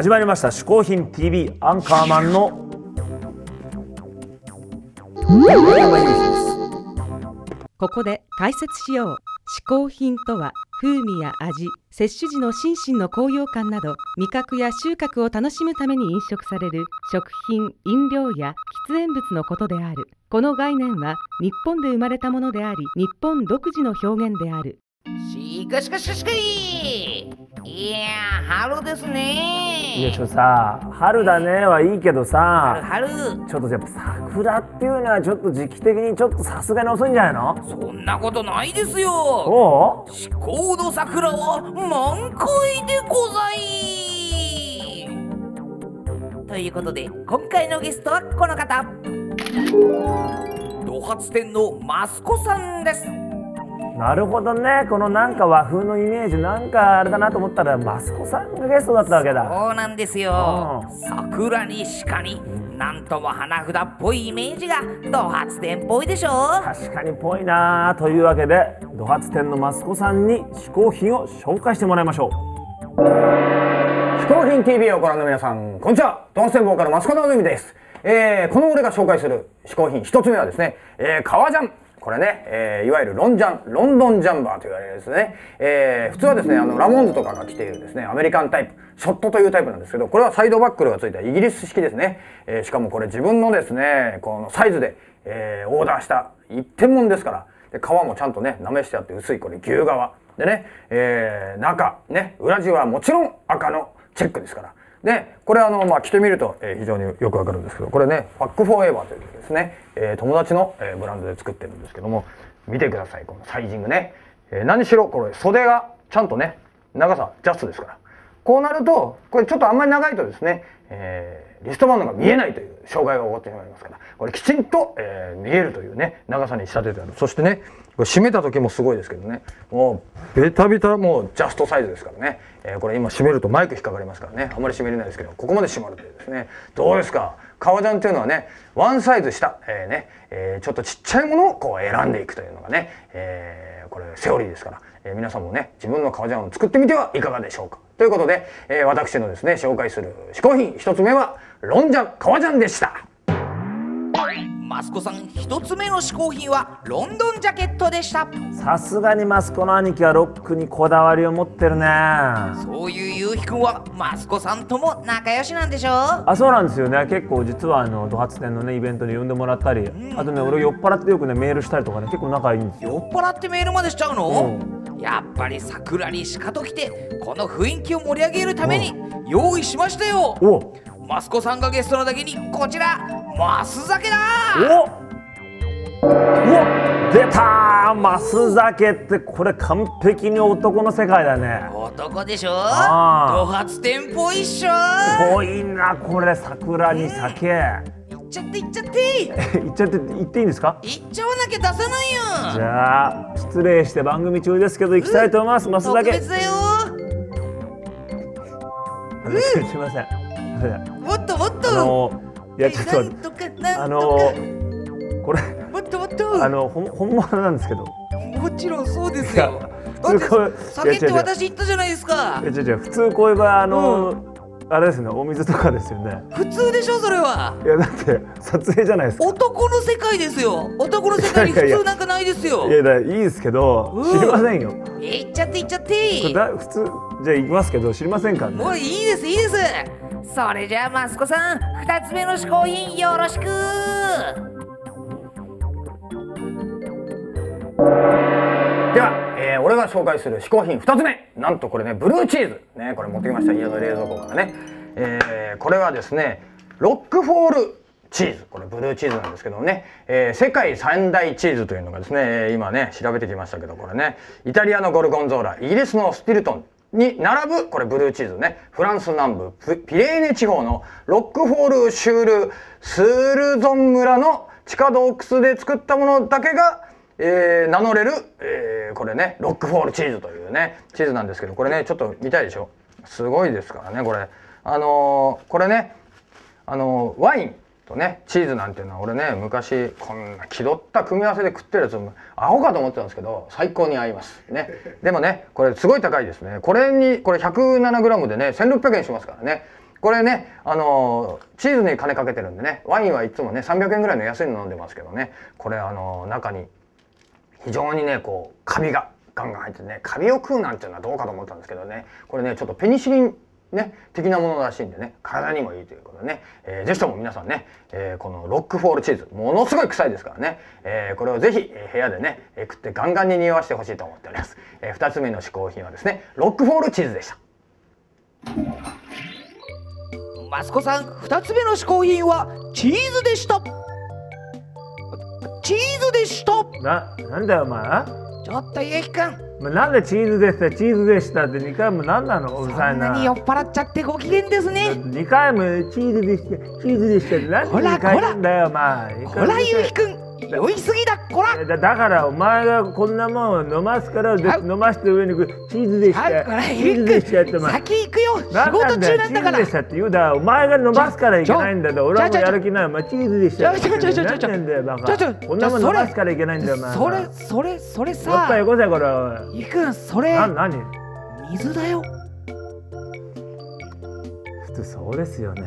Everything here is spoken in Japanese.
始まりました嗜好品 TV アンカーマンのここで解説しよう。嗜好品とは風味や味、摂取時の心身の高揚感など味覚や収穫を楽しむために飲食される食品、飲料や喫煙物のことである。この概念は日本で生まれたものであり、日本独自の表現である。しかしかしかしかいいやー春ですね。いやちょっとさ春だねはいいけどさ春ちょっとやっぱ桜っていうのはちょっと時期的にちょっとさすがに遅いんじゃないの？そんなことないですよ。おう？至高の桜は満開でござい。ということで今回のゲストはこの方。ド発店のマスコさんですなるほどね。このなんか和風のイメージなんかあれだなと思ったらマスコさんがゲストだったわけだ。そうなんですよ。桜に鹿になんとも花札っぽいイメージがド発店っぽいでしょ？確かにぽいなというわけでドハツ店のマスコさんに嗜好品を紹介してもらいましょう。嗜好品 TV をご覧の皆さん、こんにちは。ドンセンボーからマスコの海です。えー、この俺が紹介する嗜好品一つ目はですね、えー、革ジャン。これね、えー、いわゆるロンジャン、ロンドンジャンバーと言われるですね、えー、普通はですね、あの、ラモンズとかが着ているですね、アメリカンタイプ、ショットというタイプなんですけど、これはサイドバックルがついたイギリス式ですね。えー、しかもこれ自分のですね、このサイズで、えー、オーダーした一点物ですから、で皮もちゃんとね、なめしてあって薄い、これ牛革。でね、えー、中、ね、裏地はもちろん赤のチェックですから。で、これあの、まあ、着てみると、えー非常によくわかるんですけど、これね、ファックフォーエバーというですね、えー友達の、えーブランドで作ってるんですけども、見てください、このサイジングね。えー何しろ、これ袖がちゃんとね、長さジャストですから。こうなると、これちょっとあんまり長いとですね、えーリストバンドが見えないという障害が起こってしまいますから、これきちんと、えー見えるというね、長さに仕立ててある。そしてね、これ締めた時もすごいですけどね、もうベタベタもうジャストサイズですからね、えーこれ今締めるとマイク引っかかりますからね、あんまり締めれないですけど、ここまで締まるというですね、どうですか？革ジャンというのはね、ワンサイズ下、えーね、えーちょっとちっちゃいものをこう選んでいくというのがね、えーこれセオリーですから、えー皆さんもね、自分の革ジャンを作ってみてはいかがでしょうか。ということで、えー私のですね、紹介する嗜好品一つ目は、ロンジャン、革ジャンでした。マスコさん一つ目の嗜好品はロンドンジャケットでした。さすがにマスコの兄貴はロックにこだわりを持ってるね。そういうゆうひくんはマスコさんとも仲良しなんでしょあそうなんですよね。結構実はあのドハツ店のねイベントに呼んでもらったり、あとね俺酔っ払ってよくねメールしたりとかね結構仲いいんですよ。酔っ払ってメールまでしちゃうの、やっぱり桜に鹿と来てこの雰囲気を盛り上げるために用意しましたよ。お。マスコさんがゲストのだけにこちらマス酒だ！おお出たマス酒ってこれ完璧に男の世界だね。男でしょ？あード発店っぽいっしょ濃いなこれ桜に酒。いっちゃってい っちゃって言っちゃって言っていいんですか？いっちゃわなきゃ出さないじよゃあ失礼して番組中ですけど行きたいと思います、マス特酒別だよ。すいません。すいません。もっともっといやちょっとあとのこれかもっともっと。あの本物なんですけど。もちろんそうですよ。だって酒って私言ったじゃないですか。いや違う違う普通こういう場合あの、あれですねお水とかですよね。普通でしょそれは。いやだって撮影じゃないですか。男の世界ですよ。男の世界に普通なんかないですよ。いやだいいですけど、うん。知りませんよ。えいっちゃっていっちゃっこて普通じゃあ行きますけど知りませんからね。もういいですいいですそれじゃあマスコさん二つ目の嗜好品よろしく。では、えー俺が紹介する嗜好品2つ目。なんとこれねブルーチーズ。ねこれ持ってきました。家の冷蔵庫からね、えーこれはですねロックフォールチーズ。これブルーチーズなんですけどもね、えー世界三大チーズというのがですね今ね調べてきましたけどこれね。イタリアのゴルゴンゾーラ。イギリスのスティルトン。に並ぶこれブルーチーズね。フランス南部ピレーネ地方のロックフォールシュールスールゾン村の地下洞窟で作ったものだけがえー名乗れる、えーこれねロックフォールチーズというねチーズなんですけどこれねちょっと見たいでしょ。すごいですからねこれ。あのーこれねあのーワイン。とねチーズなんていうのは俺ね昔こんな気取った組み合わせで食ってるやつアホかと思ってたんですけど最高に合います。ね。でもねこれすごい高いですね。これにこれ 107g でね1600円しますからね。これねあのチーズに金かけてるんでねワインはいつもね300円ぐらいの安いの飲んでますけどね。これあの中に非常にねこうカビがガンガン入ってねカビを食うなんていうのはどうかと思ったんですけどね。これねちょっとペニシリンね、的なものらしいんでね体にもいいということでね、えー、ぜひとも皆さんね、えー、このロックフォールチーズものすごい臭いですからね、えー、これをぜひ部屋でね、え食ってガンガンに匂わしてほしいと思っております、えー、2つ目の嗜好品はですねロックフォールチーズでした。マスコさん2つ目の嗜好品はチーズでした。チーズでした。ななんだよお前ちょっとゆうきくんお前なんでチーズでした？チーズでしたって2回も何なの？うるさいな。んなに酔っ払っちゃってご機嫌ですね。2回もチーズでしたチーズでしたって何でこら2回言うんだよお前。こらゆうきくん酔いすぎだこら。だだからお前がこんなもん飲ますから飲まして上にチーズでしたチーズできしたって先行くよ。仕何事中なんだから。チーズでしたって言うだお前が飲ますからいけないんだよ俺はもうやる気ない。お前チーズでしたちょちょちょちこんなもん飲ますからいけないんだよそれそれそれもっさとよこせこれおいくんそれな何水だよ普通そうですよね